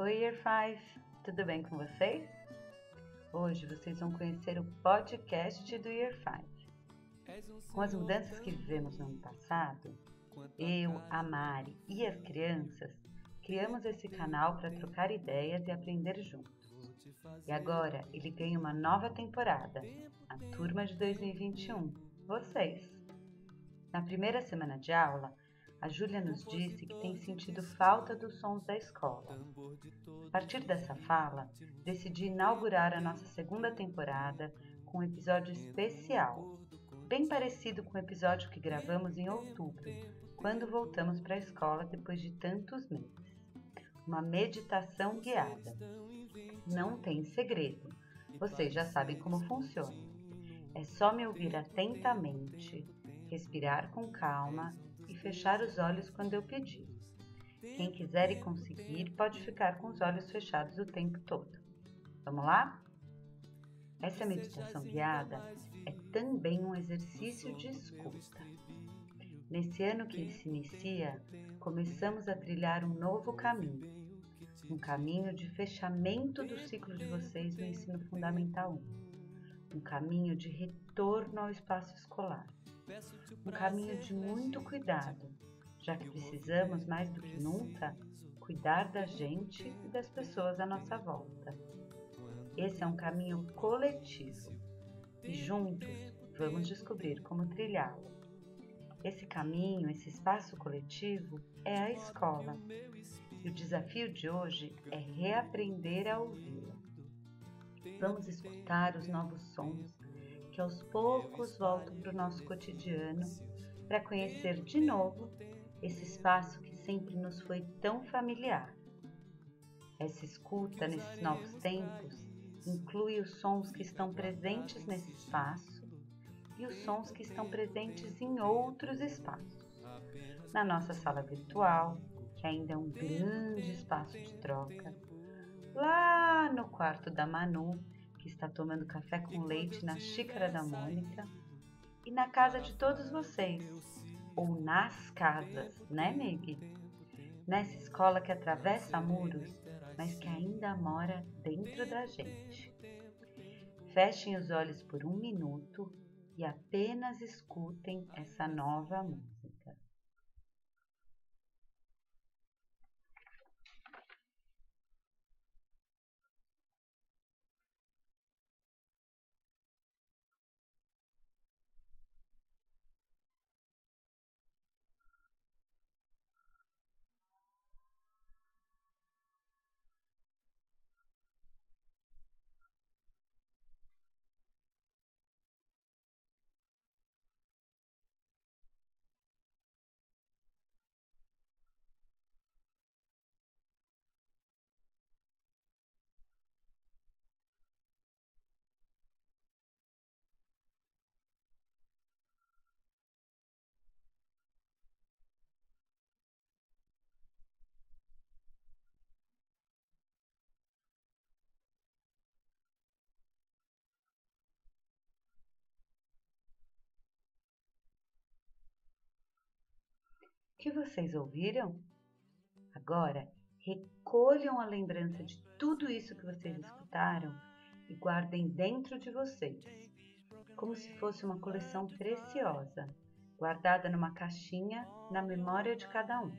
Oi, Year 5! Tudo bem com vocês? Hoje vocês vão conhecer o podcast do Year 5. Com as mudanças que vivemos no ano passado, eu, a Mari e as crianças criamos esse canal para trocar ideias e aprender juntos. E agora ele ganha uma nova temporada, a turma de 2021, vocês. Na primeira semana de aula, a Júlia nos disse que tem sentido falta dos sons da escola. A partir dessa fala, decidi inaugurar a nossa segunda temporada com um episódio especial, bem parecido com o episódio que gravamos em outubro, quando voltamos para a escola depois de tantos meses. Uma meditação guiada. Não tem segredo, vocês já sabem como funciona. É só me ouvir atentamente, respirar com calma fechar os olhos quando eu pedir. Quem quiser e conseguir pode ficar com os olhos fechados o tempo todo. Vamos lá? Essa meditação guiada é também um exercício de escuta. Nesse ano que se inicia, começamos a trilhar um novo caminho, um caminho de fechamento do ciclo de vocês no ensino fundamental 1, um caminho de retorno ao espaço escolar um caminho de muito cuidado, já que precisamos mais do que nunca cuidar da gente e das pessoas à nossa volta. Esse é um caminho coletivo e juntos vamos descobrir como trilhá-lo. Esse caminho, esse espaço coletivo é a escola. E o desafio de hoje é reaprender a ouvi-la. Vamos escutar os novos sons que aos poucos voltam para o nosso cotidiano para conhecer de novo esse espaço que sempre nos foi tão familiar. Essa escuta nesses novos tempos inclui os sons que estão presentes nesse espaço e os sons que estão presentes em outros espaços. Na nossa sala virtual, que ainda é um grande espaço de troca, lá no quarto da Manu, que está tomando café com leite na xícara da Mônica, e na casa de todos vocês, ou nas casas, né, Meg? Nessa escola que atravessa muros, mas que ainda mora dentro da gente. Fechem os olhos por um minuto e apenas escutem essa nova música. Que vocês ouviram? Agora, recolham a lembrança de tudo isso que vocês escutaram e guardem dentro de vocês, como se fosse uma coleção preciosa, guardada numa caixinha na memória de cada um.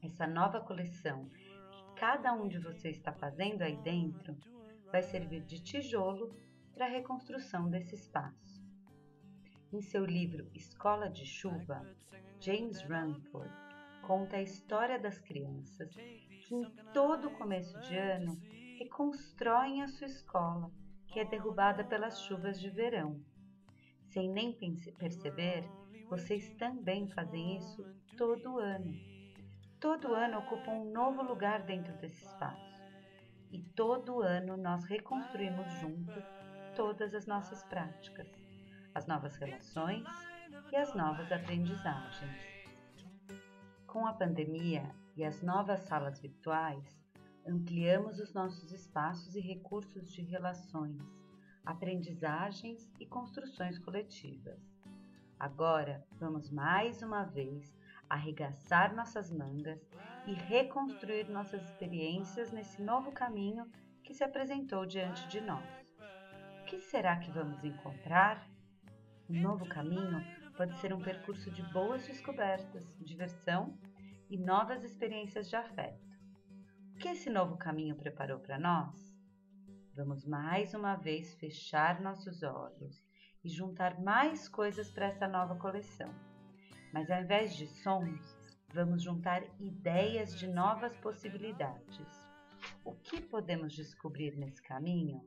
Essa nova coleção que cada um de vocês está fazendo aí dentro vai servir de tijolo para a reconstrução desse espaço. Em seu livro Escola de Chuva, James Runford conta a história das crianças que em todo começo de ano reconstroem a sua escola, que é derrubada pelas chuvas de verão. Sem nem perceber, vocês também fazem isso todo ano. Todo ano ocupam um novo lugar dentro desse espaço. E todo ano nós reconstruímos junto todas as nossas práticas as novas relações e as novas aprendizagens. Com a pandemia e as novas salas virtuais, ampliamos os nossos espaços e recursos de relações, aprendizagens e construções coletivas. Agora vamos mais uma vez arregaçar nossas mangas e reconstruir nossas experiências nesse novo caminho que se apresentou diante de nós. O que será que vamos encontrar? Um novo caminho pode ser um percurso de boas descobertas, diversão e novas experiências de afeto. O que esse novo caminho preparou para nós? Vamos mais uma vez fechar nossos olhos e juntar mais coisas para essa nova coleção. Mas ao invés de sons, vamos juntar ideias de novas possibilidades. O que podemos descobrir nesse caminho?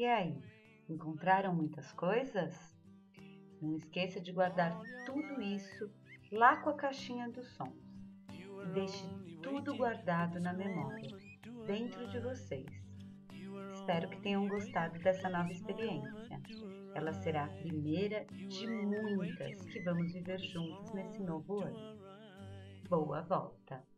E aí, encontraram muitas coisas? Não esqueça de guardar tudo isso lá com a caixinha dos sons. E deixe tudo guardado na memória, dentro de vocês. Espero que tenham gostado dessa nova experiência. Ela será a primeira de muitas que vamos viver juntos nesse novo ano. Boa volta!